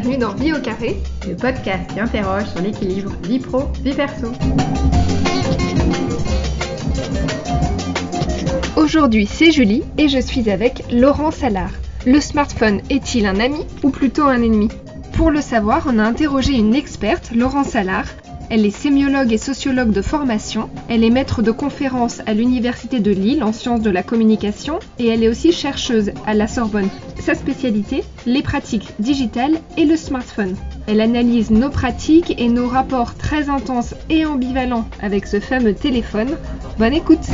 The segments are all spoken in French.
bienvenue dans Vie au carré, le podcast qui interroge sur l'équilibre vie pro, vie perso. Aujourd'hui, c'est Julie et je suis avec Laurent Salard. Le smartphone est-il un ami ou plutôt un ennemi? Pour le savoir, on a interrogé une experte, Laurent Salard, elle est sémiologue et sociologue de formation. Elle est maître de conférences à l'Université de Lille en sciences de la communication et elle est aussi chercheuse à la Sorbonne. Sa spécialité, les pratiques digitales et le smartphone. Elle analyse nos pratiques et nos rapports très intenses et ambivalents avec ce fameux téléphone. Bonne écoute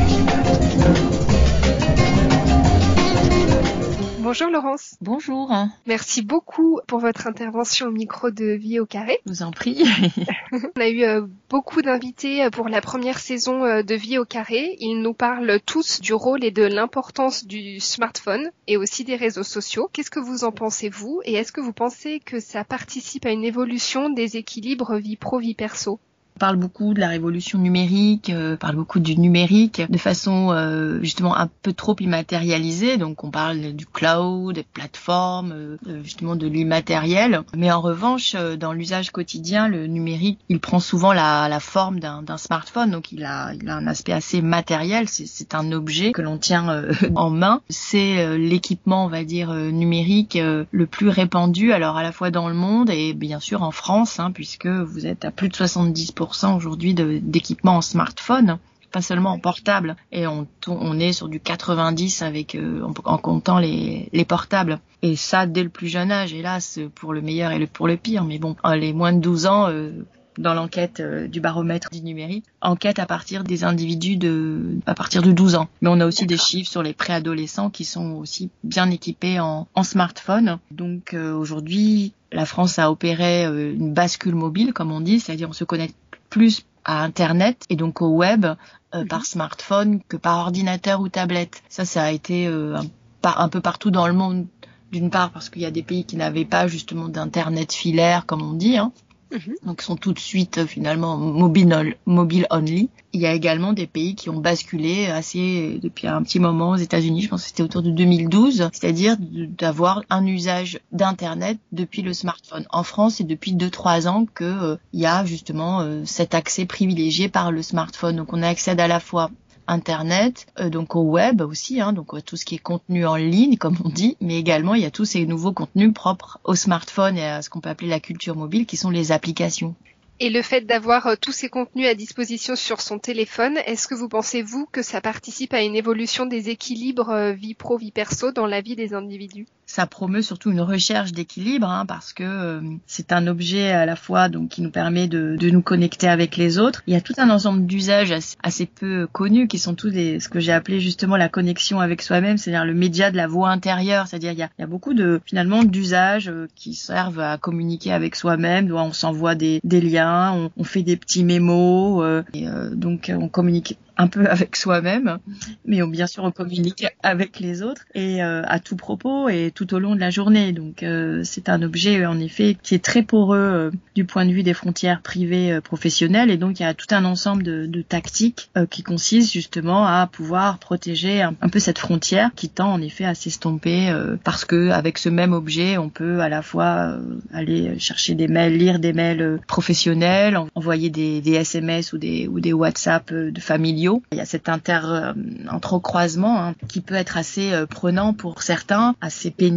Bonjour Laurence. Bonjour. Merci beaucoup pour votre intervention au micro de Vie au carré. Je vous en prie. On a eu euh, beaucoup d'invités euh, pour la première saison euh, de Vie au carré. Ils nous parlent tous du rôle et de l'importance du smartphone et aussi des réseaux sociaux. Qu'est-ce que vous en pensez vous? Et est-ce que vous pensez que ça participe à une évolution des équilibres vie pro-vie perso? Parle beaucoup de la révolution numérique, euh, parle beaucoup du numérique de façon euh, justement un peu trop immatérialisée. Donc on parle du cloud, des plateformes, euh, justement de l'immatériel. Mais en revanche, euh, dans l'usage quotidien, le numérique, il prend souvent la, la forme d'un smartphone. Donc il a, il a un aspect assez matériel. C'est un objet que l'on tient en main. C'est l'équipement, on va dire, numérique le plus répandu, alors à la fois dans le monde et bien sûr en France, hein, puisque vous êtes à plus de 70% aujourd'hui d'équipements en smartphone pas seulement en portable et on, on est sur du 90 avec euh, en, comptant les, les portables et ça dès le plus jeune âge hélas pour le meilleur et le, pour le pire mais bon euh, les moins de 12 ans euh, dans l'enquête du baromètre du numérique, enquête à partir des individus de à partir de 12 ans. Mais on a aussi des chiffres sur les préadolescents qui sont aussi bien équipés en, en smartphone. Donc aujourd'hui, la France a opéré une bascule mobile, comme on dit, c'est-à-dire on se connecte plus à Internet et donc au web euh, mhm. par smartphone que par ordinateur ou tablette. Ça, ça a été euh, un, un, peu partout dans le monde. D'une part parce qu'il y a des pays qui n'avaient pas justement d'internet filaire comme on dit, hein, Mhm. Donc sont tout de suite euh, finalement mobile, only. Il y a également des pays qui ont basculé assez depuis un petit moment aux États-Unis, je pense que c'était autour de 2012, c'est-à-dire d'avoir un usage d'internet depuis le smartphone. En France, c'est depuis 2-3 ans que euh, il y a justement euh, cet accès privilégié par le smartphone. Donc on accède à la fois Internet, euh, donc au web aussi, hein, donc tout ce qui est contenu en ligne, comme on dit, mais également il y a tous ces nouveaux contenus propres au smartphone et à ce qu'on peut appeler la culture mobile, qui sont les applications. Et le fait d'avoir euh, tous ces contenus à disposition sur son téléphone, est-ce que vous pensez, vous, que ça participe à une évolution des équilibres euh, vie pro-vie perso dans la vie des individus? Ça promeut surtout une recherche d'équilibre hein, parce que euh, c'est un objet à la fois donc qui nous permet de, de, nous connecter avec les autres. Il y a tout un ensemble d'usages assez, peu connus qui sont tous des ce que j'ai appelé justement la connexion avec soi-même, c'est-à-dire le média de la voix intérieure, c'est-à-dire il y a, y a beaucoup de finalement d'usages qui servent à communiquer avec soi-même. On s'envoie des, des liens on, fait des petits mémos, euh, et, euh, donc on communique un peu avec soi-même, mais on, bien sûr on communique avec les autres et euh, à tout propos et tout au long de la journée. Donc euh, c'est un objet en effet qui est très poreux euh, du point de vue des frontières privées professionnelles et donc il y a tout un ensemble de, tactiques qui consistent justement à pouvoir protéger un, peu cette frontière qui tend en effet à s'estomper parce que avec ce même objet on peut à la fois aller chercher des mails, lire des mails professionnels, envoyer des, SMS ou des ou WhatsApp de familiaux il y a cet inter euh, entrecroisement hein, qui peut être assez euh, prenant pour certains, assez pénible.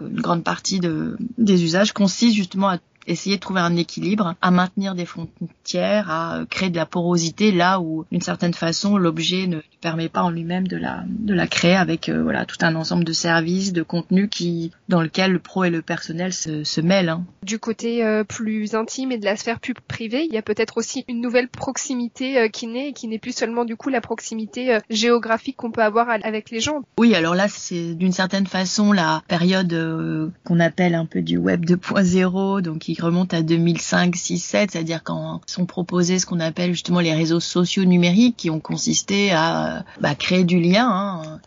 Une grande partie de, des usages consiste justement à essayer de trouver un équilibre, à maintenir des frontières, à euh, créer de la porosité là où, d'une certaine façon, l'objet ne permet pas en lui-même de la de la créer avec euh, voilà tout un ensemble de services, de contenus qui dans lequel le pro et le personnel se, se mêlent. Hein. Du côté euh, plus intime et de la sphère plus privée, il y a peut-être aussi une nouvelle proximité qui naît et qui n'est plus seulement du coup la proximité géographique qu'on peut avoir avec les gens. Oui, alors là c'est d'une certaine façon la période qu'on appelle un peu du web 2.0, donc qui remonte à 2005, 6, 7, c'est-à-dire quand sont proposés ce qu'on appelle justement les réseaux sociaux numériques qui ont consisté à bah, créer du lien hein,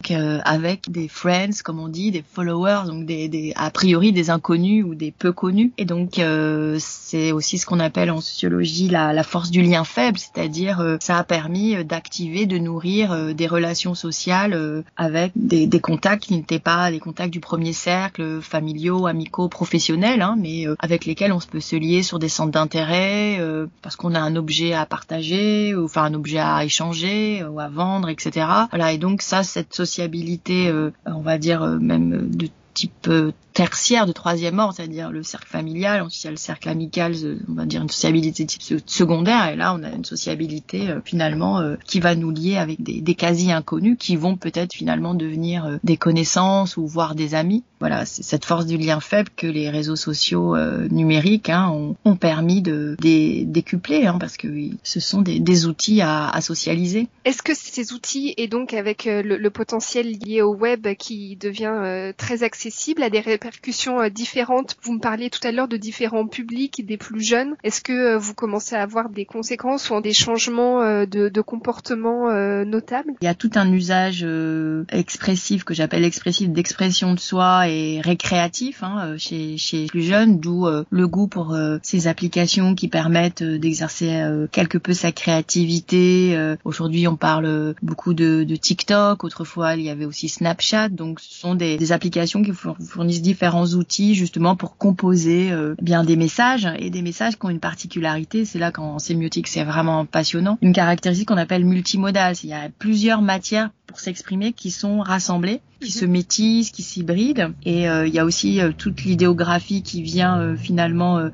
avec des friends, comme on dit, des followers, donc des, des a priori des inconnus ou des peu connus. Et donc euh, c'est aussi ce qu'on appelle en sociologie la, la force du lien faible, c'est-à-dire euh, ça a permis euh, d'activer, de nourrir des relations sociales avec des, des contacts qui n'étaient pas les contacts du premier cercle, familiaux, amicaux, professionnels, hein, mais avec lesquels on peut se lier sur des centres d'intérêt parce qu'on a un objet à partager, ou enfin un objet à échanger ou à vendre, etc. Voilà, et donc ça, cette sociabilité, on va dire même de type tertiaire de troisième ordre, c'est-à-dire le cercle familial, ensuite il y a le cercle amical, euh, on va dire une sociabilité type secondaire, et là on a une sociabilité euh, finalement euh, qui va nous lier avec des, des quasi inconnus qui vont peut-être finalement devenir des connaissances ou voire des amis. Voilà, c'est cette force du lien faible que les réseaux sociaux numériques hein, ont, ont, permis de décupler, hein, parce que ce sont des, des outils à, à socialiser. Est-ce que ces outils et donc avec le, le, potentiel lié au web qui devient très accessible à des répercussions euh, différentes. Vous me parliez tout à l'heure de différents publics, des plus jeunes. Est-ce que euh, vous commencez à avoir des conséquences ou des changements euh, de, de comportement notables? Il y a tout un usage expressif que j'appelle expressif d'expression de soi et récréatif hein, chez, chez les plus jeunes, d'où le goût pour ces applications qui permettent d'exercer quelque peu sa créativité. Aujourd'hui, on parle beaucoup de, de, TikTok. Autrefois, il y avait aussi Snapchat. Donc, ce sont des, des applications qui fournissent différents outils justement pour composer euh, bien des messages et des messages qui ont une particularité. C'est là qu'en sémiotique c'est vraiment passionnant. Une caractéristique qu'on appelle multimodale. Il y a plusieurs matières pour s'exprimer qui sont rassemblés, qui se métissent, qui s'hybrident. Et euh, il y a aussi euh, toute l'idéographie qui vient euh, finalement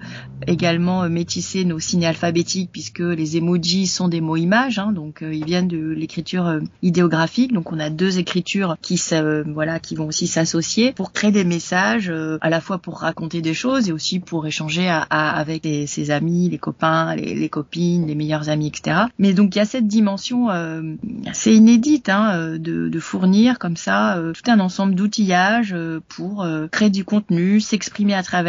également métisser nos signes alphabétiques puisque les emojis sont des mots images, hein, donc ils viennent de l'écriture idéographique. Donc on a deux écritures qui voilà qui vont aussi s'associer pour créer des messages à la fois pour raconter des choses et aussi pour échanger à, avec ses amis, les copains, les, les, copines, les meilleurs amis, etc. Mais donc il y a cette dimension assez inédite. Hein, de, de, fournir comme ça euh, tout un ensemble d'outillages euh, pour euh, créer du contenu, s'exprimer à travers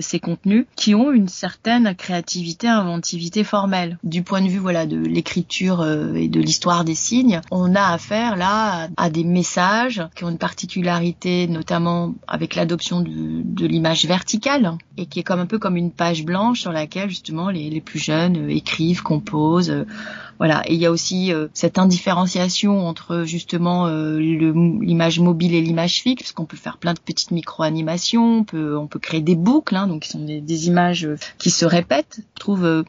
ces contenus qui ont une certaine créativité, inventivité formelle. Du point de vue voilà de l'écriture et de l'histoire des signes, on a affaire là à, des messages qui ont une particularité notamment avec l'adoption de, l'image verticale et qui est comme un peu comme une page blanche sur laquelle justement les, les plus jeunes écrivent, composent voilà, et il y a aussi euh, cette indifférenciation entre justement euh, l'image mobile et l'image fixe, parce qu'on peut faire plein de petites micro-animations, on peut, créer des boucles, hein, donc qui sont des, images euh, qui se répètent. Je trouve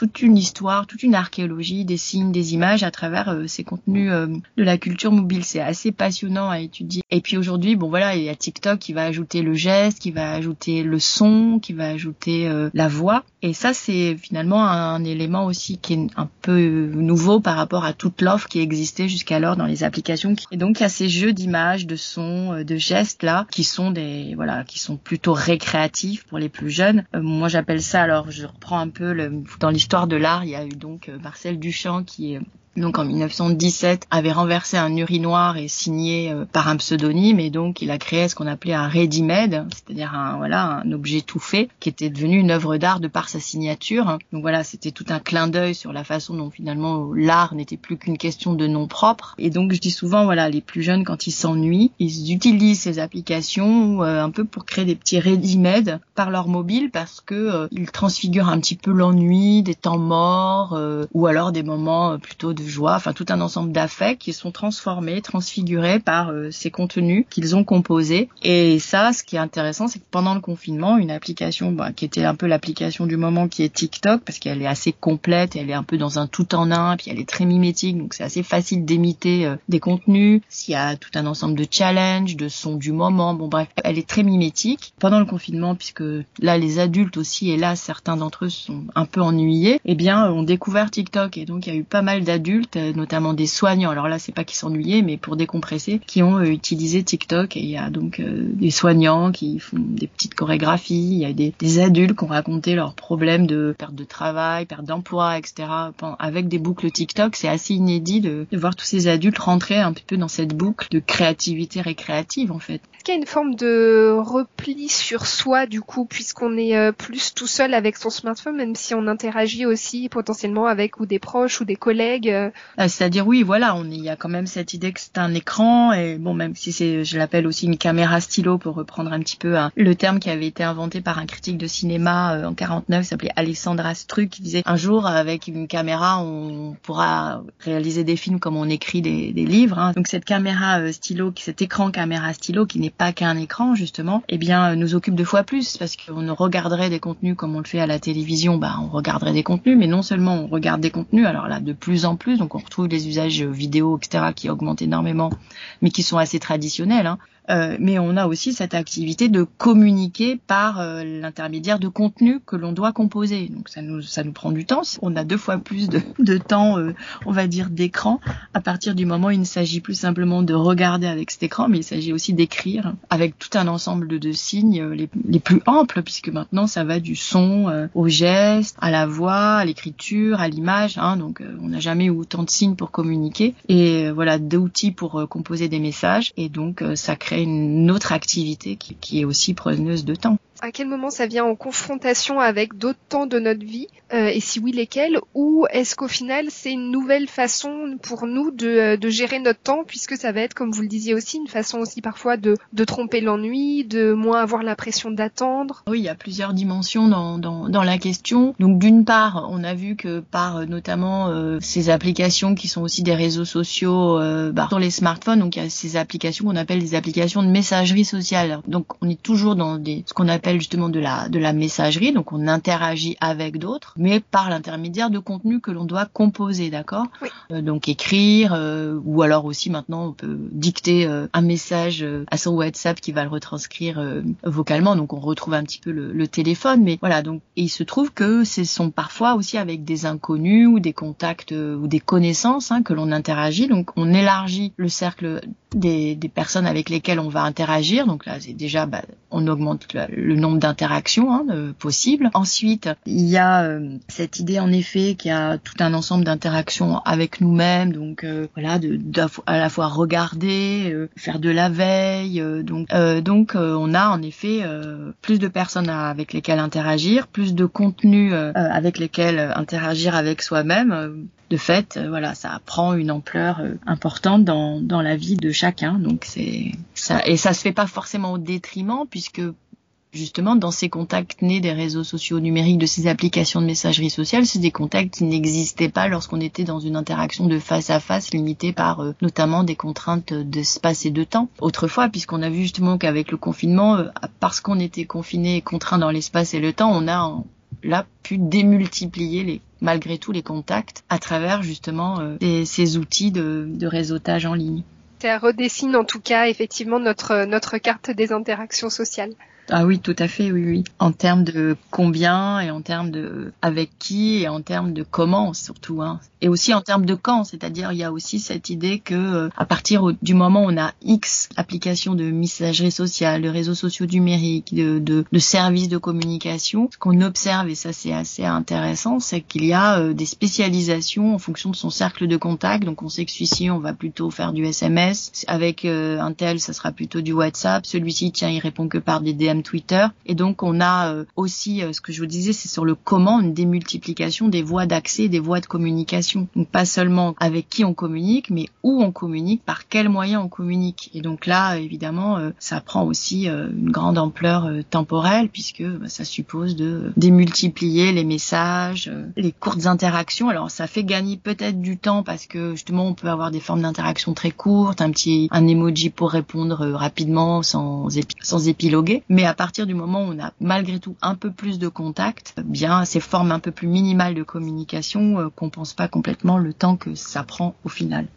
toute une histoire, toute une archéologie, des signes, des images à travers ces contenus de la culture mobile. C'est assez passionnant à étudier. Et puis aujourd'hui, bon voilà, il y a TikTok qui va ajouter le geste, qui va ajouter le son, qui va ajouter la voix. Et ça, c'est finalement un élément aussi qui est un peu nouveau par rapport à toute l'offre qui existait jusqu'alors dans les applications. Et donc il y a ces jeux d'images, de sons, euh, de gestes là qui sont des voilà qui sont plutôt récréatifs pour les plus jeunes. Euh, moi j'appelle ça alors je reprends un peu le, dans l'histoire de l'art, il y a eu donc euh, Marcel Duchamp qui est donc en 1917, avait renversé un urinoir et signé euh, par un pseudonyme et donc il a créé ce qu'on appelait un ready-made, c'est-à-dire un voilà un objet tout fait qui était devenu une œuvre d'art de par sa signature. Donc voilà, c'était tout un clin d'œil sur la façon dont finalement l'art n'était plus qu'une question de nom propre. Et donc je dis souvent voilà, les plus jeunes quand ils s'ennuient, ils utilisent ces applications euh, un peu pour créer des petits ready-made par leur mobile parce que euh, ils transfigurent un petit peu l'ennui, des temps morts ou alors des moments plutôt de de joie, enfin tout un ensemble d'affects qui sont transformés, transfigurés par euh, ces contenus qu'ils ont composés. Et ça, ce qui est intéressant, c'est que pendant le confinement, une application bah, qui était un peu l'application du moment, qui est TikTok, parce qu'elle est assez complète, elle est un peu dans un tout en un, puis elle est très mimétique, donc c'est assez facile d'imiter euh, des contenus. S'il y a tout un ensemble de challenges, de sons du moment, bon bref, elle est très mimétique. Pendant le confinement, puisque là les adultes aussi, et là certains d'entre eux sont un peu ennuyés, eh bien on découvert TikTok et donc il y a eu pas mal d'adultes adultes, notamment des soignants. Alors là, c'est pas qu'ils s'ennuyaient, mais pour décompresser, qui ont utilisé TikTok. Et il y a donc des soignants qui font des petites chorégraphies. Il y a des, adultes qui ont raconté leurs problèmes de perte de travail, perte d'emploi, etc. Avec des boucles TikTok, c'est assez inédit de, de voir tous ces adultes rentrer un petit peu dans cette boucle de créativité récréative en fait. Est-ce qu'il y a une forme de repli sur soi du coup, puisqu'on est euh, plus tout seul avec son smartphone, même si on interagit aussi potentiellement avec ou des proches ou des collègues euh? Euh, C'est-à-dire oui, voilà, on y a quand même cette idée que c'est un écran et bon, même si c'est, je l'appelle aussi une caméra stylo pour reprendre un petit peu hein, le terme qui avait été inventé par un critique de cinéma en 49, s'appelait Alexandre Astruc, qui disait un jour avec une caméra on pourra réaliser des films comme on écrit des, des livres. Hein. Donc cette caméra stylo, cet écran caméra stylo qui n'est pas qu'un écran justement, eh bien nous occupe deux fois plus parce qu'on regarderait des contenus comme on le fait à la télévision, bah on regarderait des contenus, mais non seulement on regarde des contenus, alors là de plus en plus, donc on retrouve des usages vidéo, etc. qui augmentent énormément, mais qui sont assez traditionnels. Hein. Euh, mais on a aussi cette activité de communiquer par euh, l'intermédiaire de contenu que l'on doit composer. Donc ça nous ça nous prend du temps. On a deux fois plus de, temps, euh, on va dire, d'écran. À partir du moment où il ne s'agit plus simplement de regarder avec cet écran, mais il s'agit aussi d'écrire avec tout un ensemble de, signes les, plus amples, puisque maintenant ça va du son au geste, à la voix, à l'écriture, à l'image. Hein, donc on n'a jamais eu autant de signes pour communiquer. Et voilà, d'outils pour composer des messages. Et donc ça crée une autre activité qui, est aussi preneuse de temps à quel moment ça vient en confrontation avec d'autres temps de notre vie euh, et si oui lesquels? Ou est-ce qu'au final c'est une nouvelle façon pour nous de, euh, de, gérer notre temps puisque ça va être comme vous le disiez aussi une façon aussi parfois de, de tromper l'ennui de moins avoir l'impression d'attendre? Oui il y a plusieurs dimensions dans, dans, dans la question. Donc d'une part on a vu que par euh, notamment euh, ces applications qui sont aussi des réseaux sociaux euh, bah, sur les smartphones donc il y a ces applications qu'on appelle des applications de messagerie sociale. Donc on est toujours dans des ce qu'on appelle justement de la de la messagerie, donc on interagit avec d'autres, mais par l'intermédiaire de contenus que l'on doit composer, d'accord? Euh, Donc écrire euh, ou alors aussi maintenant on peut dicter euh, un message à son WhatsApp qui va le retranscrire vocalement, donc on retrouve un petit peu le, le téléphone, mais voilà. Donc il se trouve que ce sont parfois aussi avec des inconnus ou des contacts ou des connaissances hein, que l'on interagit, donc on élargit le cercle des, des, personnes avec lesquelles on va interagir. Donc là, c'est déjà, bah, on augmente le, nombre d'interactions hein, possibles. Ensuite, il y a euh, cette idée en effet qu'il y a tout un ensemble d'interactions avec nous-mêmes. Donc euh, voilà, de, à la fois regarder, euh, faire de la veille. donc donc on a en effet plus de personnes avec lesquelles interagir, plus de contenus avec lesquels interagir avec soi-même de fait, euh, voilà, ça prend une ampleur euh, importante dans, dans la vie de chacun. Donc c'est ça et ça se fait pas forcément au détriment puisque justement dans ces contacts nés des réseaux sociaux numériques, de ces applications de messagerie sociale, c'est des contacts qui n'existaient pas lorsqu'on était dans une interaction de face à face limitée par euh, notamment des contraintes d'espace et de temps. Autrefois, puisqu'on a vu justement qu'avec le confinement, parce qu'on était confiné et contraint dans l'espace et le temps, on a là pu démultiplier les malgré tout les contacts à travers justement euh, ces outils de, de réseautage en ligne. Ça redessine en tout cas effectivement notre notre carte des interactions sociales. Ah oui, tout à fait, oui, oui. En termes de combien et en termes de avec qui et en termes de comment surtout. Hein. Et aussi en termes de quand, c'est-à-dire il y a aussi cette idée que euh, à partir du moment où on a X applications de messagerie sociale, de réseaux sociaux numériques, de, de, de services de communication, ce qu'on observe, et ça c'est assez intéressant, c'est qu'il y a euh, des spécialisations en fonction de son cercle de contact. Donc on sait que celui-ci, on va plutôt faire du SMS. Avec euh, un tel, ça sera plutôt du WhatsApp. Celui-ci, tiens, il répond que par des DM Twitter. Et donc on a euh, aussi, euh, ce que je vous disais, c'est sur le comment, une démultiplication des voies d'accès, des voies de communication. Donc pas seulement avec qui on communique, mais où on communique, par quels moyens on communique. Et donc là, évidemment, euh, ça prend aussi une grande ampleur temporelle puisque bah, ça suppose de démultiplier les messages, les courtes interactions. Alors ça fait gagner peut-être du temps parce que justement on peut avoir des formes d'interaction très courtes, un petit un emoji pour répondre rapidement sans sans épiloguer. Mais à partir du moment où on a malgré tout un peu plus de contact, bien ces formes un peu plus minimales de communication euh, compensent pas complètement le temps que ça prend au final.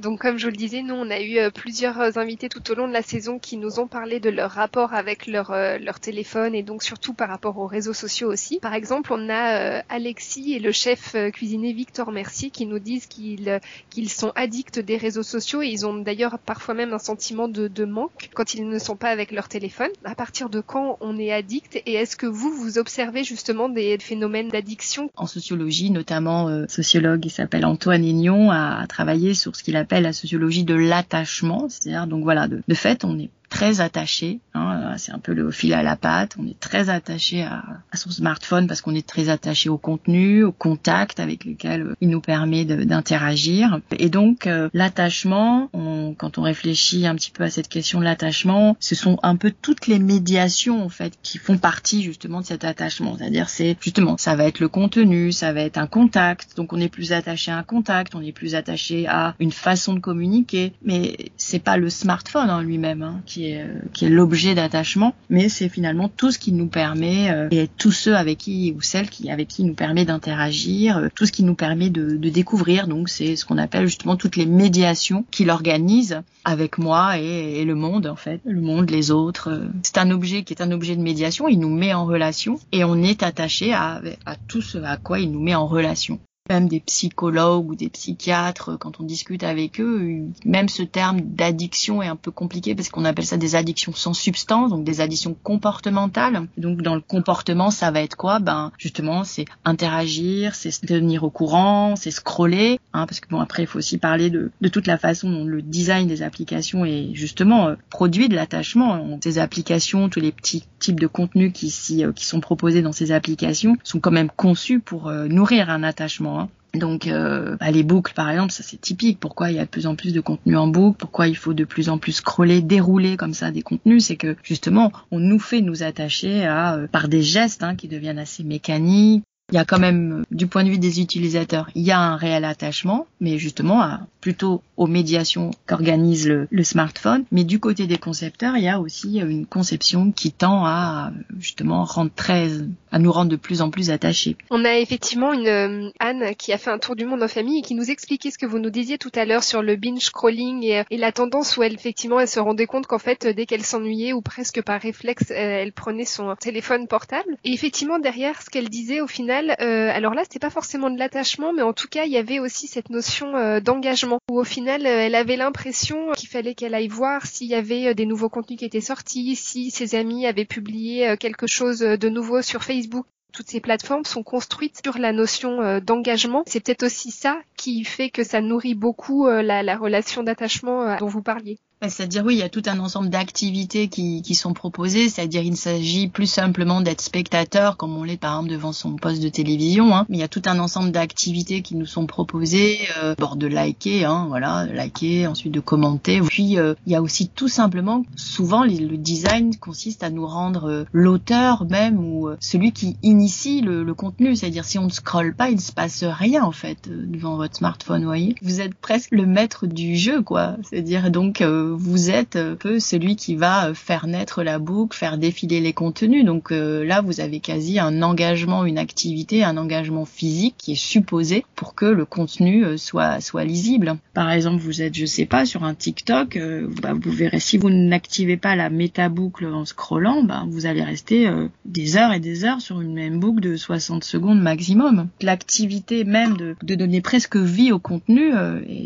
Donc comme je vous le disais, nous on a eu euh, plusieurs euh, invités tout au long de la saison qui nous ont parlé de leur rapport avec leur euh, leur téléphone et donc surtout par rapport aux réseaux sociaux aussi. Par exemple, on a Alexis et le chef cuisinier Victor Mercier qui nous disent qu'ils qu'ils sont addicts des réseaux sociaux et ils ont d'ailleurs parfois même un sentiment de, de manque quand ils ne sont pas avec leur téléphone. À partir de quand on est addict et est-ce que vous vous observez justement des phénomènes d'addiction? En sociologie, notamment, sociologue qui s'appelle Antoine Aignon a travaillé sur ce qu'il appelle la sociologie de l'attachement, c'est-à-dire donc voilà, de, de fait on est très attaché. Hein, c'est un peu le fil à la patte. On est très attaché à, son smartphone parce qu'on est très attaché au contenu, au contact avec lequel euh, il nous permet d'interagir. Et donc euh, l'attachement, quand on réfléchit un petit peu à cette question de l'attachement, ce sont un peu toutes les médiations en fait qui font partie justement de cet attachement. C'est-à-dire c'est justement ça va être le contenu, ça va être un contact. Donc on est plus attaché à un contact, on est plus attaché à une façon de communiquer. Mais c'est pas le smartphone hein, lui-même hein, qui qui est, qui est l'objet d'attachement, mais c'est finalement tout ce qui nous permet euh, et tous ceux avec qui ou celles qui avec qui nous permet d'interagir, euh, tout ce qui nous permet de, de découvrir. Donc c'est ce qu'on appelle justement toutes les médiations qu'il organise avec moi et, et, le monde en fait, le monde, les autres. C'est un objet qui est un objet de médiation. Il nous met en relation et on est attaché à, à tout ce à quoi il nous met en relation même des psychologues ou des psychiatres, quand on discute avec eux, même ce terme d'addiction est un peu compliqué parce qu'on appelle ça des addictions sans substance, donc des addictions comportementales. Donc dans le comportement, ça va être quoi? Ben justement, c'est interagir, c'est se tenir au courant, c'est scroller, hein, parce que bon après il faut aussi parler de, de toute la façon dont le design des applications est justement euh, produit de l'attachement. Ces applications, tous les petits types de contenus qui, euh, qui sont proposés dans ces applications sont quand même conçus pour euh, nourrir un attachement. Donc euh, bah, les boucles par exemple, ça c'est typique. Pourquoi il y a de plus en plus de contenu en boucle? Pourquoi il faut de plus en plus scroller, dérouler comme ça des contenus? C'est que justement, on nous fait nous attacher à euh, par des gestes hein, qui deviennent assez mécaniques, il y a quand même, du point de vue des utilisateurs, il y a un réel attachement, mais justement plutôt aux médiations qu'organise le, smartphone. Mais du côté des concepteurs, il y a aussi une conception qui tend à justement rendre très, à nous rendre de plus en plus attachés. On a effectivement une euh, Anne qui a fait un tour du monde en famille et qui nous expliquait ce que vous nous disiez tout à l'heure sur le binge scrolling et, et, la tendance où elle effectivement elle se rendait compte qu'en fait dès qu'elle s'ennuyait ou presque par réflexe elle prenait son téléphone portable. Et effectivement derrière ce qu'elle disait au final euh, alors là, c'était pas forcément de l'attachement, mais en tout cas, il y avait aussi cette notion euh, d'engagement où au final, euh, elle avait l'impression qu'il fallait qu'elle aille voir s'il y avait des nouveaux contenus qui étaient sortis, si ses amis avaient publié quelque chose de nouveau sur Facebook toutes ces plateformes sont construites sur la notion d'engagement. C'est peut-être aussi ça qui fait que ça nourrit beaucoup la, la relation d'attachement dont vous parliez. C'est-à-dire oui, il y a tout un ensemble d'activités qui, qui sont proposées, c'est-à-dire il s'agit plus simplement d'être spectateur, comme on l'est par exemple devant son poste de télévision, hein. mais il y a tout un ensemble d'activités qui nous sont proposées, euh, de liker, hein, voilà, liker, ensuite de commenter. Puis euh, il y a aussi tout simplement, souvent le design consiste à nous rendre euh, l'auteur même ou euh, celui qui initie le, le contenu, c'est-à-dire si on ne scrolle pas, il ne se passe rien en fait devant votre smartphone, voyez. Vous êtes presque le maître du jeu, quoi. C'est-à-dire donc vous êtes un peu celui qui va faire naître la boucle, faire défiler les contenus. Donc euh, là, vous avez quasi un engagement, une activité, un engagement physique qui est supposé pour que le contenu euh, soit soit lisible. Par exemple, vous êtes, je sais pas, sur un TikTok, euh, bah, vous verrez si vous n'activez pas la méta boucle en scrollant, bah, vous allez rester des heures et des heures sur une même boucle de 60 secondes maximum. L'activité même de, de donner presque vie au contenu,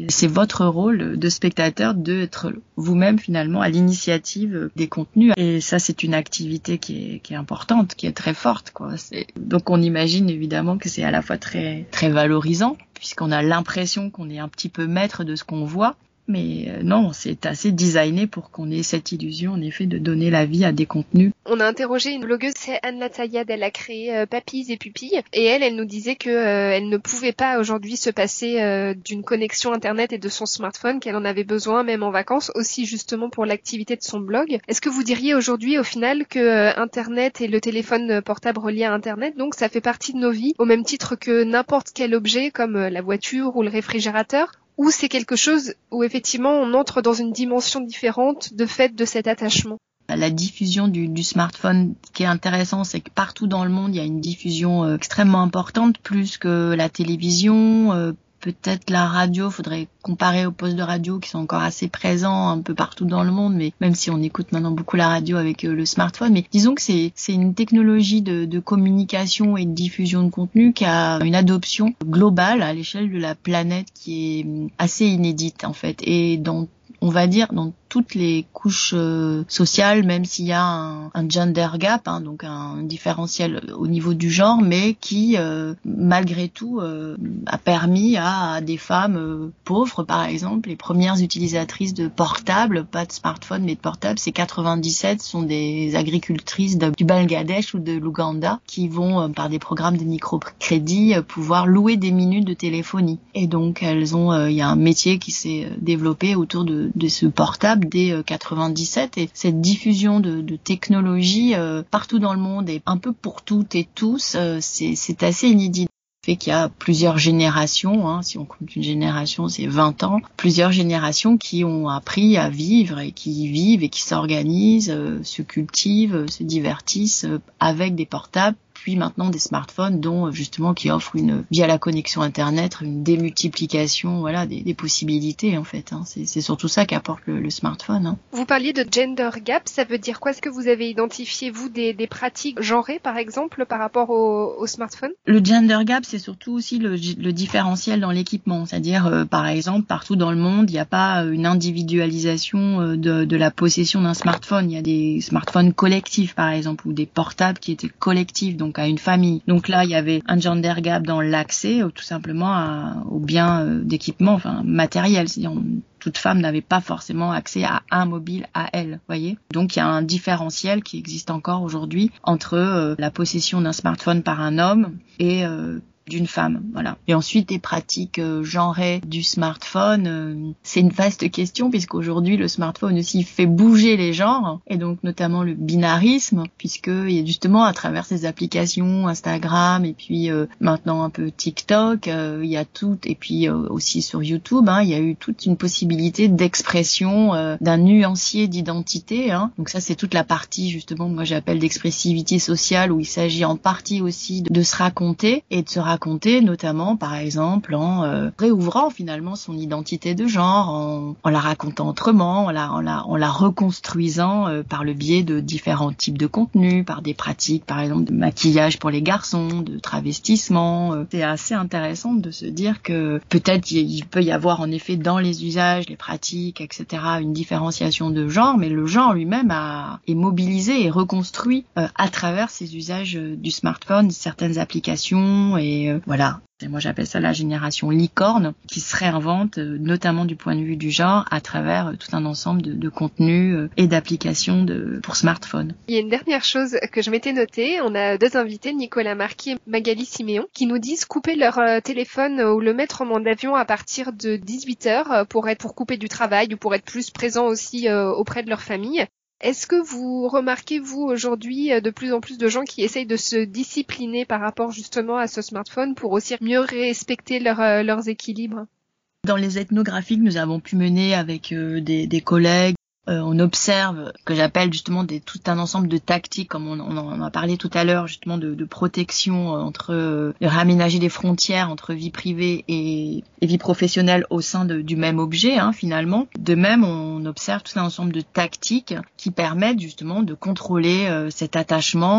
c'est votre rôle de spectateur d'être vous-même finalement à l'initiative des contenus. Et ça, c'est une activité qui est, qui est importante, qui est très forte. Quoi. Donc on imagine évidemment que c'est à la fois très, très valorisant, puisqu'on a l'impression qu'on est un petit peu maître de ce qu'on voit, mais euh, non, c'est assez designé pour qu'on ait cette illusion, en effet, de donner la vie à des contenus. On a interrogé une blogueuse, c'est Anne Latayad, elle a créé euh, Papilles et Pupilles, et elle, elle nous disait que euh, elle ne pouvait pas aujourd'hui se passer d'une connexion internet et de son smartphone, qu'elle en avait besoin, même en vacances, aussi justement pour l'activité de son blog. Est-ce que vous diriez aujourd'hui, au final, que internet et le téléphone portable relié à internet, donc ça fait partie de nos vies, au même titre que n'importe quel objet comme la voiture ou le réfrigérateur, ou c'est quelque chose où effectivement on entre dans une dimension différente de fait de cet attachement. La diffusion du, du, smartphone, ce qui est intéressant, c'est que partout dans le monde, il y a une diffusion euh, extrêmement importante, plus que la télévision, euh, peut-être la radio, faudrait comparer aux postes de radio qui sont encore assez présents un peu partout dans le monde, mais même si on écoute maintenant beaucoup la radio avec euh, le smartphone, mais disons que c'est une technologie de, de communication et de diffusion de contenu qui a une adoption globale à l'échelle de la planète qui est assez inédite en fait. Et dans on va dire dans toutes les couches euh, sociales, même s'il y a un, gender gap, hein, donc un différentiel au niveau du genre, mais qui, euh, malgré tout, euh, a permis à, des femmes pauvres, par exemple, les premières utilisatrices de portables, pas de smartphone, mais de portables, c'est 97, sont des agricultrices du Bangladesh ou de l'Ouganda qui vont, par des programmes de microcrédit, pouvoir louer des minutes de téléphonie. Et donc, elles ont, il y a un métier qui s'est développé autour de ce portable dès 97 et cette diffusion de, de technologie euh, partout dans le monde et un peu pour toutes et tous, euh, c'est assez inédit. Fait qu'il y a plusieurs générations, hein, si on compte une génération, c'est 20 ans, plusieurs générations qui ont appris à vivre et qui vivent et qui s'organisent, euh, se cultivent, se divertissent avec des portables puis maintenant des smartphones dont justement qui offrent une via la connexion internet une démultiplication voilà des, des possibilités en fait hein. c'est surtout ça qu'apporte le, le, smartphone hein. vous parliez de gender gap. Ça veut dire quoi? Est-ce que vous avez identifié vous des, des pratiques genrées par exemple par rapport au, au smartphone? Le gender gap c'est surtout aussi le, le différentiel dans l'équipement. C'est-à-dire euh, par exemple partout dans le monde il n'y a pas euh, une individualisation euh, de, de la possession d'un smartphone. Il y a des smartphones collectifs par exemple ou des portables qui étaient collectifs. Donc à une famille. Donc là, il y avait un gender gap dans l'accès tout simplement à, aux biens euh, d'équipement, enfin matériel. Toute femme n'avait pas forcément accès à un mobile à elle, voyez. Donc il y a un différentiel qui existe encore aujourd'hui entre euh, la possession d'un smartphone par un homme et euh, d'une femme, voilà. Et ensuite des pratiques euh, genrées du smartphone, euh, c'est une vaste question puisqu'aujourd'hui le smartphone aussi fait bouger les genres et donc notamment le binarisme puisque il y a justement à travers ces applications Instagram et puis euh, maintenant un peu TikTok, il y a tout et puis aussi sur YouTube, hein, il y a eu toute une possibilité d'expression d'un nuancier d'identité. Hein. Donc ça c'est toute la partie justement que moi j'appelle d'expressivité sociale où il s'agit en partie aussi de se raconter et de se raconter raconter, notamment par exemple en euh, réouvrant finalement son identité de genre, en, la racontant autrement, en la, reconstruisant euh, par le biais de différents types de contenus, par des pratiques par exemple de maquillage pour les garçons, de travestissement. Euh. C'est assez intéressant de se dire que peut-être il peut y avoir en effet dans les usages, les pratiques, etc. une différenciation de genre, mais le genre lui-même est mobilisé et reconstruit à travers ces usages du smartphone, certaines applications et euh, voilà. Moi j'appelle ça la génération licorne qui se réinvente euh, notamment du point de vue du genre à travers euh, tout un ensemble de, contenus et d'applications pour smartphone. Il y a une dernière chose que je m'étais notée. On a deux invités, Nicolas Marquis et Magali Siméon, qui nous disent couper leur téléphone ou le mettre en mode avion à partir de 18 heures pour être pour couper du travail ou pour être plus présent aussi auprès de leur famille. Est-ce que vous remarquez, vous, aujourd'hui, euh, de plus en plus de gens qui essayent de se discipliner par rapport justement à ce smartphone pour aussi mieux respecter euh, leurs équilibres? Dans les ethnographies que nous avons pu mener avec euh, des, collègues, euh, on observe que j'appelle justement des, tout un ensemble de tactiques, comme on, en a parlé tout à l'heure, justement de, de, protection euh, entre euh, réaménager des frontières entre vie privée et, et vie professionnelle au sein de, du même objet, hein, finalement. De même, on observe tout un ensemble de tactiques qui permettent justement de contrôler euh, cet attachement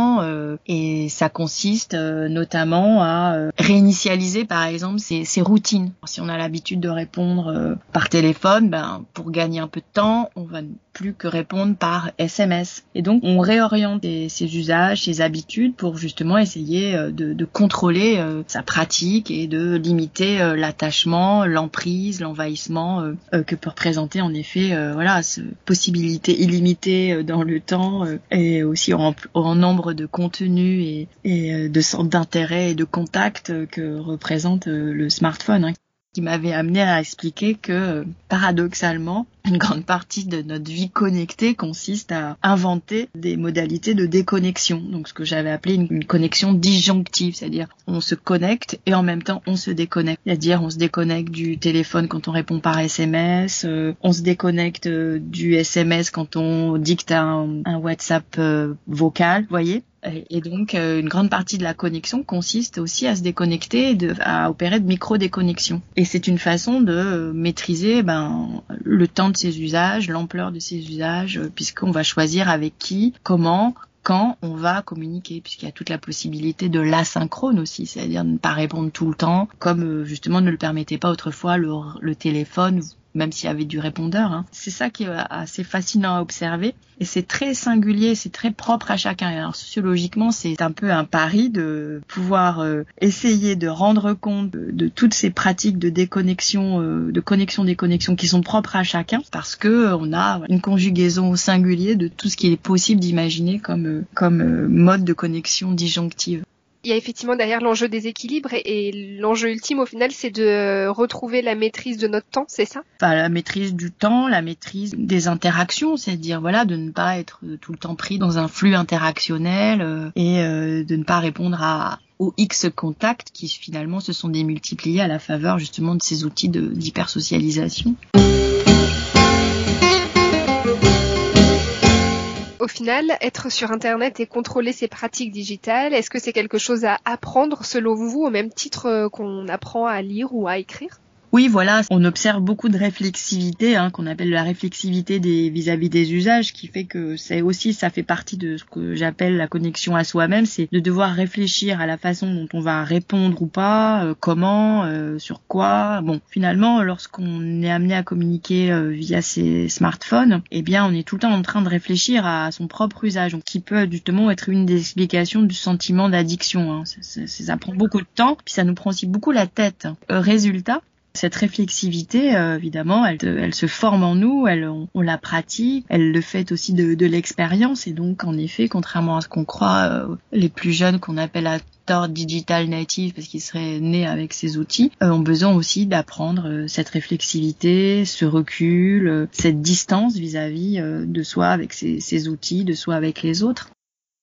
et ça consiste notamment à réinitialiser, par exemple, ces, ces routines. Si on a l'habitude de répondre par téléphone, ben pour gagner un peu de temps, on va plus que répondre par SMS. Et donc on réoriente ses usages, ses habitudes pour justement essayer euh, de, de contrôler euh, sa pratique et de limiter euh, l'attachement, l'emprise, l'envahissement que peut représenter en effet voilà cette possibilité illimitée dans le temps et aussi en, en nombre de contenus et, et de centres d'intérêt et de contacts que représente le smartphone. Qui m'avait amené à expliquer que paradoxalement, une grande partie de notre vie connectée consiste à inventer des modalités de déconnexion. Donc ce que j'avais appelé une, connexion disjonctive, c'est-à-dire on se connecte et en même temps on se déconnecte. C'est-à-dire on se déconnecte du téléphone quand on répond par SMS, euh, on se déconnecte euh, du SMS quand on dicte un, un WhatsApp euh, vocal, voyez Et donc, une grande partie de la connexion consiste aussi à se déconnecter, à opérer de micro-déconnexion. Et c'est une façon de maîtriser ben, le temps de ses usages, l'ampleur de ses usages, puisqu'on va choisir avec qui, comment, quand on va communiquer, puisqu'il y a toute la possibilité de l'asynchrone aussi, c'est-à-dire ne pas répondre tout le temps, comme euh, justement ne le permettait pas autrefois le téléphone même s'il y avait du répondeur. Hein. C'est ça qui est assez fascinant à observer. Et c'est très singulier, c'est très propre à chacun. Alors sociologiquement, c'est un peu un pari de pouvoir euh, essayer de rendre compte de, toutes ces pratiques de déconnexion, euh, de connexion déconnexion qui sont propres à chacun, parce que euh, on a une conjugaison au singulier de tout ce qui est possible d'imaginer comme comme mode de connexion disjonctive il y a effectivement derrière l'enjeu des équilibres et, l'enjeu ultime au final c'est de retrouver la maîtrise de notre temps, c'est ça? Enfin, La maîtrise du temps, la maîtrise des interactions, c'est-à-dire voilà de ne pas être tout le temps pris dans un flux interactionnel euh, et euh, de ne pas répondre aux X contacts qui finalement se sont démultipliés à la faveur justement de ces outils d'hypersocialisation. Au final, être sur Internet et contrôler ses pratiques digitales, est-ce que c'est quelque chose à apprendre selon vous au même titre euh, qu'on apprend à lire ou à écrire? Oui, voilà, on observe beaucoup de réflexivité, hein, qu'on appelle la réflexivité des vis-à-vis des usages, qui fait que c'est aussi, ça fait partie de ce que j'appelle la connexion à soi-même, c'est de devoir réfléchir à la façon dont on va répondre ou pas, euh, comment, euh, sur quoi. Bon, finalement, lorsqu'on est amené à communiquer euh, via ses smartphones, eh bien, on est tout le temps en train de réfléchir à son propre usage, qui peut justement être une des explications du sentiment d'addiction. Hein. Ça, ça, prend beaucoup de temps, puis ça nous prend aussi beaucoup la tête. résultat, cette réflexivité, euh, évidemment, elle, elle, se forme en nous, elle, on, la pratique, elle le fait aussi de, de l'expérience. Et donc, en effet, contrairement à ce qu'on croit, euh, les plus jeunes qu'on appelle à tort digital native parce qu'ils seraient nés avec ces outils, euh, ont besoin aussi d'apprendre cette réflexivité, ce recul, cette distance vis-à-vis de soi avec ces outils, de soi avec les autres.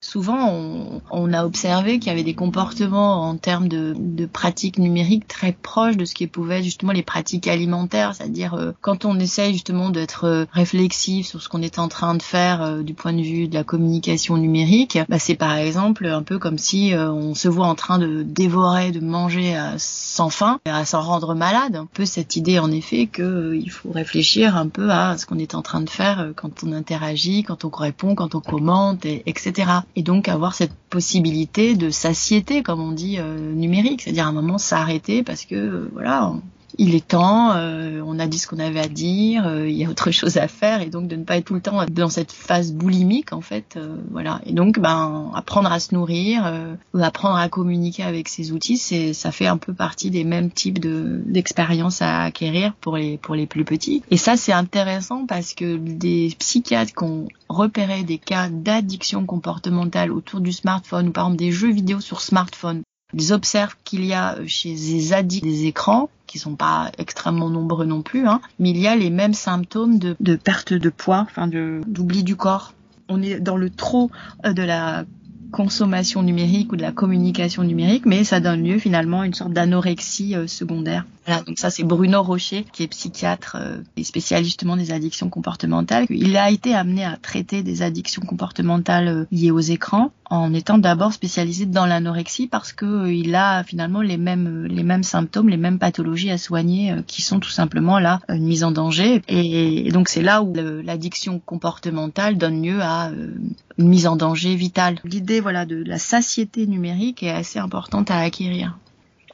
Souvent, on, on, a observé qu'il y avait des comportements en termes de, de, pratiques numériques très proches de ce qui pouvait justement les pratiques alimentaires, c'est-à-dire euh, quand on essaye justement d'être euh, réflexif sur ce qu'on est en train de faire euh, du point de vue de la communication numérique, bah, c'est par exemple un peu comme si on se voit en train de dévorer, de manger sans faim, à s'en rendre malade. Un peu cette idée en effet qu'il faut réfléchir un peu à ce qu'on est en train de faire quand on interagit, quand on répond, quand on commente, et, etc et donc avoir cette possibilité de satiété, comme on dit, euh, numérique, c'est-à-dire à un moment s'arrêter parce que euh, voilà, il est temps, euh, on a dit ce qu'on avait à dire, euh, il y a autre chose à faire et donc de ne pas être tout le temps dans cette phase boulimique en fait, euh, voilà. Et donc ben apprendre à se nourrir, apprendre à communiquer avec ces outils, c'est ça fait un peu partie des mêmes types de d'expériences à acquérir pour les pour les plus petits. Et ça c'est intéressant parce que des psychiatres qui ont repéré des cas d'addiction comportementale autour du smartphone ou par exemple des jeux vidéo sur smartphone ils observent qu'il y a chez les addicts des écrans qui sont pas extrêmement nombreux non plus, hein, mais il y a les mêmes symptômes de, de perte de poids, enfin d'oubli du corps. On est dans le trop euh, de la consommation numérique ou de la communication numérique, mais ça donne lieu finalement à une sorte d'anorexie euh, secondaire. Voilà, donc ça c'est Bruno Rocher, qui est psychiatre euh, et spécialiste justement des addictions comportementales. Il a été amené à traiter des addictions comportementales euh, liées aux écrans en étant d'abord spécialisé dans l'anorexie parce que il a finalement les mêmes les mêmes symptômes, les mêmes pathologies à soigner qui sont tout simplement là une mise en danger. Et, donc c'est là où l'addiction comportementale donne lieu à une mise en danger vitale. L'idée voilà de la satiété numérique est assez importante à acquérir.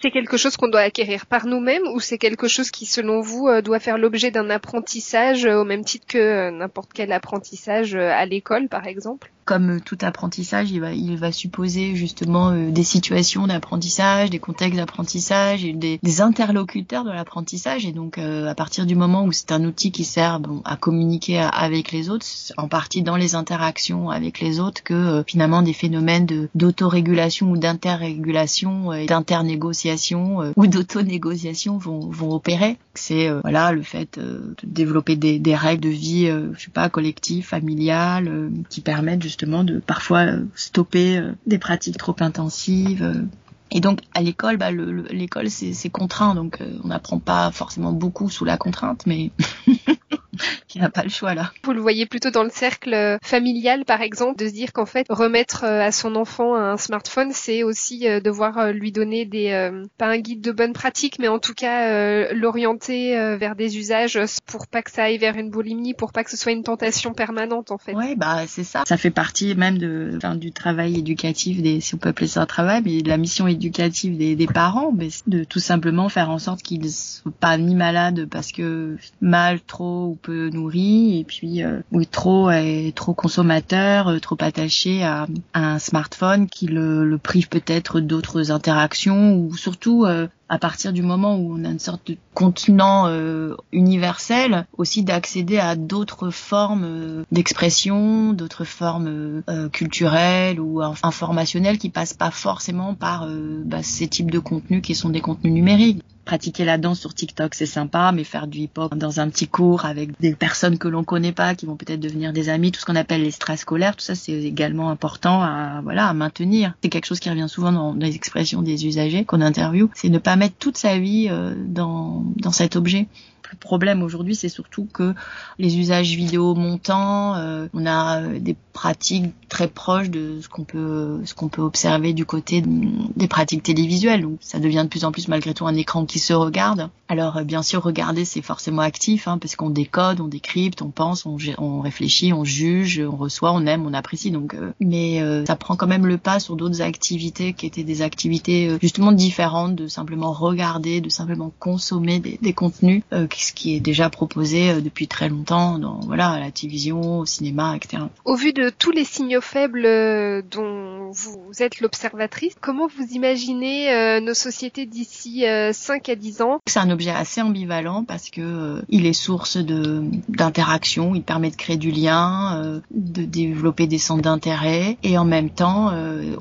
C'est quelque chose qu'on doit acquérir par nous-mêmes ou c'est quelque chose qui, selon vous, euh, doit faire l'objet d'un apprentissage euh, au même titre que euh, n'importe quel apprentissage à l'école, par exemple? Comme tout apprentissage, il va, il va supposer justement euh, des situations d'apprentissage, des contextes d'apprentissage et des, des, interlocuteurs de l'apprentissage. Et donc, euh, à partir du moment où c'est un outil qui sert bon, à communiquer avec les autres, en partie dans les interactions avec les autres, que euh, finalement des phénomènes d'autorégulation ou d'interrégulation, d'internégociation ou d'autonégociation vont, vont opérer. C'est voilà le fait de développer des, des règles de vie, je sais pas, collectives, familiales, qui permettent justement de parfois euh, stopper euh, des pratiques trop intensives. Euh. Et donc à l'école, bah, l'école c'est contraint, donc on n'apprend pas forcément beaucoup sous la contrainte, mais qu'il n'a pas le choix là. Vous le voyez plutôt dans le cercle familial, par exemple, de se dire qu'en fait, remettre à son enfant un smartphone, c'est aussi devoir lui donner des, pas un guide de bonne pratique, mais en tout cas l'orienter vers des usages pour pas que ça aille vers une boulimie, pour pas que ce soit une tentation permanente en fait. Ouais, bah c'est ça. Ça fait partie même de, enfin, du travail éducatif des, si on peut appeler ça un travail, mais de la mission éducative des, des parents, mais de tout simplement faire en sorte qu'ils soient pas ni malades parce que mal, trop ou peu et puis euh, ou trop est trop consommateur, euh, trop attaché à, un smartphone qui le, le prive peut-être d'autres interactions ou surtout euh, à partir du moment où on a une sorte de contenant euh, universel, aussi d'accéder à d'autres formes euh, d'expression, d'autres formes euh, culturelles ou informationnelles qui passent pas forcément par bah, ces types de contenus qui sont des contenus numériques pratiquer la danse sur TikTok, c'est sympa, mais faire du hip-hop dans un petit cours avec des personnes que l'on connaît pas, qui vont peut-être devenir des amis, tout ce qu'on appelle les stress scolaires, tout ça, c'est également important à, voilà, à maintenir. C'est quelque chose qui revient souvent dans les expressions des usagers qu'on interviewe, c'est ne pas mettre toute sa vie euh, dans, dans cet objet. Le problème aujourd'hui, c'est surtout que les usages vidéo montants, euh, on a euh, des pratiques très proches de ce qu'on peut ce qu'on peut observer du côté des pratiques télévisuelles où ça devient de plus en plus malgré tout un écran qui se regarde. Alors euh, bien sûr regarder c'est forcément actif hein, parce qu'on décode, on décrypte, on pense, on, réfléchit, on juge, on reçoit, on aime, on apprécie donc mais ça prend quand même le pas sur d'autres activités qui étaient des activités justement différentes de simplement regarder, de simplement consommer des, des contenus ce qui est déjà proposé euh, depuis très longtemps dans voilà à la télévision, au cinéma, etc. Au vu de tous les signaux faibles euh, dont vous êtes l'observatrice, comment vous imaginez euh, nos sociétés d'ici 5 à 10 ans? C'est un objet assez ambivalent parce que il est source de d'interaction, il permet de créer du lien, de développer des centres d'intérêt et en même temps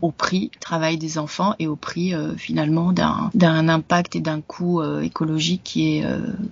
au prix travail des enfants et au prix finalement d'un impact et d'un coût écologique qui est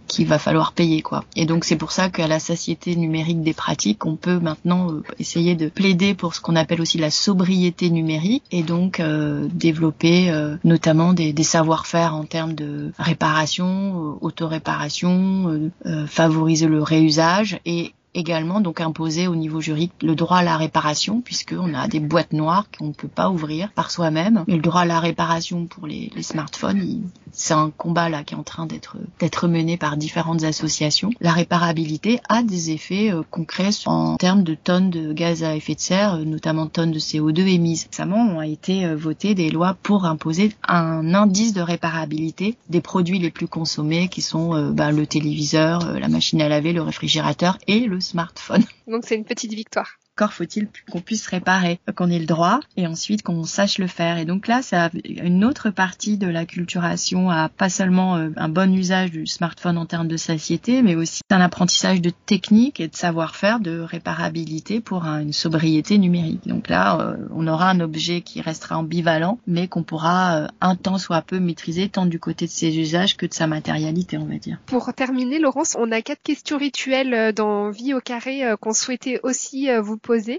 qui va falloir payer. Et donc c'est pour ça qu'à la Société numérique des pratiques, on peut maintenant euh, essayer de plaider pour ce qu'on appelle aussi la sobriété numérique et donc euh, développer euh, notamment des, des savoir-faire en termes de réparation, autoréparation, favoriser le réusage et également donc imposer au niveau juridique le droit à la réparation puisqu'on a des boîtes noires qu'on ne peut pas ouvrir par soi-même. Mais le droit à la réparation pour les, smartphones, c'est un combat là qui est en train d'être d'être mené par différentes associations. La réparabilité a des effets euh, concrets en termes de tonnes de gaz à effet de serre, euh, notamment tonnes de CO2 émises. Récemment, ont été euh, votées des lois pour imposer un indice de réparabilité des produits les plus consommés qui sont bah, le téléviseur, la machine à laver, le réfrigérateur et le Donc c'est une petite victoire encore faut-il qu'on puisse réparer, qu'on ait le droit et ensuite qu'on sache le faire. Et donc là, a une autre partie de la culturation à pas seulement euh, un bon usage du smartphone en termes de satiété, mais aussi un apprentissage de technique et de savoir-faire, de réparabilité pour une sobriété numérique. Donc là, euh, on aura un objet qui restera ambivalent, mais qu'on pourra euh, un temps soit peu maîtriser tant du côté de ses usages que de sa matérialité, on va dire. Pour terminer, Laurence, on a quatre questions rituelles dans Vie au carré qu'on souhaitait aussi vous Je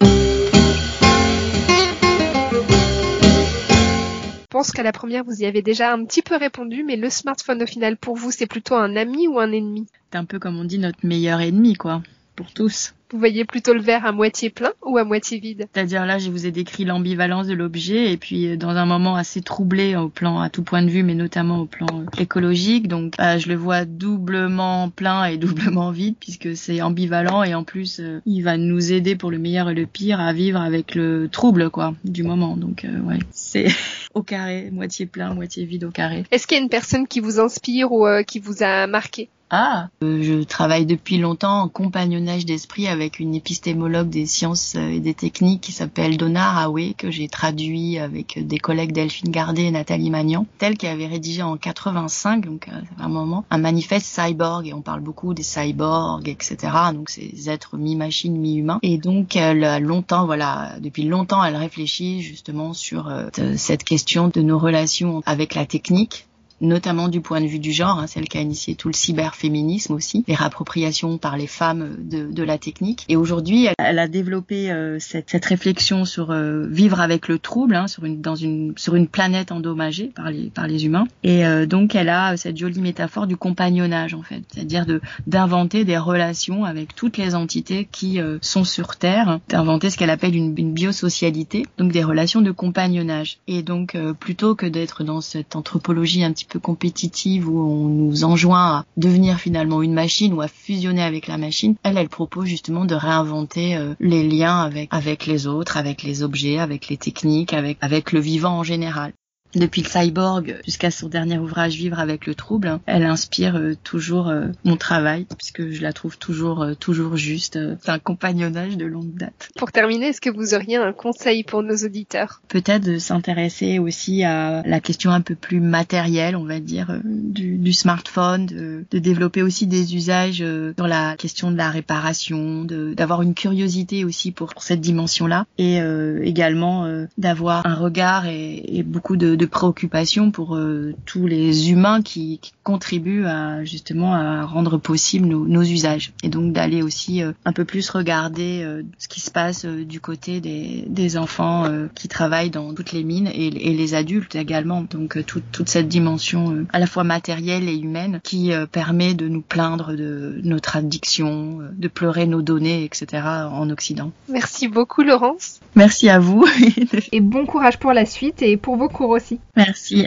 pense qu'à la première, vous y avez déjà un petit peu répondu, mais le smartphone au final, pour vous, c'est plutôt un ami ou un ennemi? C'est un peu comme on dit notre meilleur ennemi, quoi, pour tous. Vous voyez plutôt le verre à moitié plein ou à moitié vide C'est-à-dire là, je vous ai décrit l'ambivalence de l'objet et puis euh, dans un moment assez troublé au plan à tout point de vue, mais notamment au plan euh, écologique. Donc euh, je le vois doublement plein et doublement vide puisque c'est ambivalent et en plus il va nous aider pour le meilleur et le pire à vivre avec le trouble quoi du moment. Donc ouais, c'est au carré, moitié plein, moitié vide au carré. Est-ce qu'il y a une personne qui vous inspire ou qui vous a marqué? Ah, euh, je travaille depuis longtemps en compagnonnage d'esprit avec une épistémologue des sciences euh, et des techniques qui s'appelle Donna Haraway, que j'ai traduit avec des collègues Delphine Gardet et Nathalie Magnan, telle qui avait rédigé en 85, donc euh, un moment, un manifeste cyborg, et on parle beaucoup des cyborgs, etc., donc ces êtres mi-machine, mi-humain. Et donc, elle a longtemps, voilà, depuis longtemps, elle réfléchit justement sur cette question de nos relations avec la technique, notamment du point de vue du genre, hein, celle qui a initié tout le cyberféminisme aussi, les réappropriations par les femmes de, de la technique. Et aujourd'hui, elle, a développé euh, cette, cette, réflexion sur euh, vivre avec le trouble, hein, sur une, dans une, sur une planète endommagée par les, par les humains. Et euh, donc, elle a cette jolie métaphore du compagnonnage, en fait, c'est-à-dire de d'inventer des relations avec toutes les entités qui sont sur Terre, d'inventer ce qu'elle appelle une, une, biosocialité, donc des relations de compagnonnage. Et donc, plutôt que d'être dans cette anthropologie un petit peu compétitive où on nous enjoint à devenir finalement une machine ou à fusionner avec la machine, elle, elle propose justement de réinventer euh, les liens avec, avec les autres, avec les objets, avec les techniques, avec le vivant en général depuis le cyborg jusqu'à son dernier ouvrage Vivre avec le trouble, elle inspire euh, toujours euh, mon travail puisque je la trouve toujours euh, toujours juste. C'est un compagnonnage de longue date. Pour terminer, est-ce que vous auriez un conseil pour nos auditeurs? Peut-être de s'intéresser aussi à la question un peu plus matérielle, on va dire, du, du smartphone, de, de, développer aussi des usages dans la question de la réparation, d'avoir une curiosité aussi pour, cette dimension-là et également d'avoir un regard et, et beaucoup de, de préoccupation pour euh, tous les humains qui, qui, contribuent à justement à rendre possible nos, nos usages et donc d'aller aussi euh, un peu plus regarder euh, ce qui se passe du côté des, des enfants qui travaillent dans toutes les mines et, et les adultes également donc toute, toute cette dimension à la fois matérielle et humaine qui permet de nous plaindre de notre addiction de pleurer nos données etc en Occident. Merci beaucoup Laurence. Merci à vous. et bon courage pour la suite et pour vos cours aussi. Merci.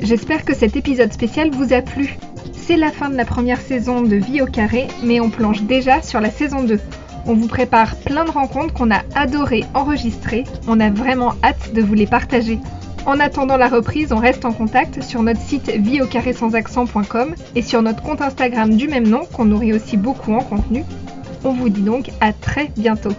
J'espère que cet épisode spécial vous a plu. C'est la fin de la première saison de Vie au carré, mais on planche déjà sur la saison 2. On vous prépare plein de rencontres qu'on a adoré enregistrer. On a vraiment hâte de vous les partager. En attendant la reprise, on reste en contact sur notre site accent.com et sur notre compte Instagram du même nom qu'on nourrit aussi beaucoup en contenu. On vous dit donc à très bientôt.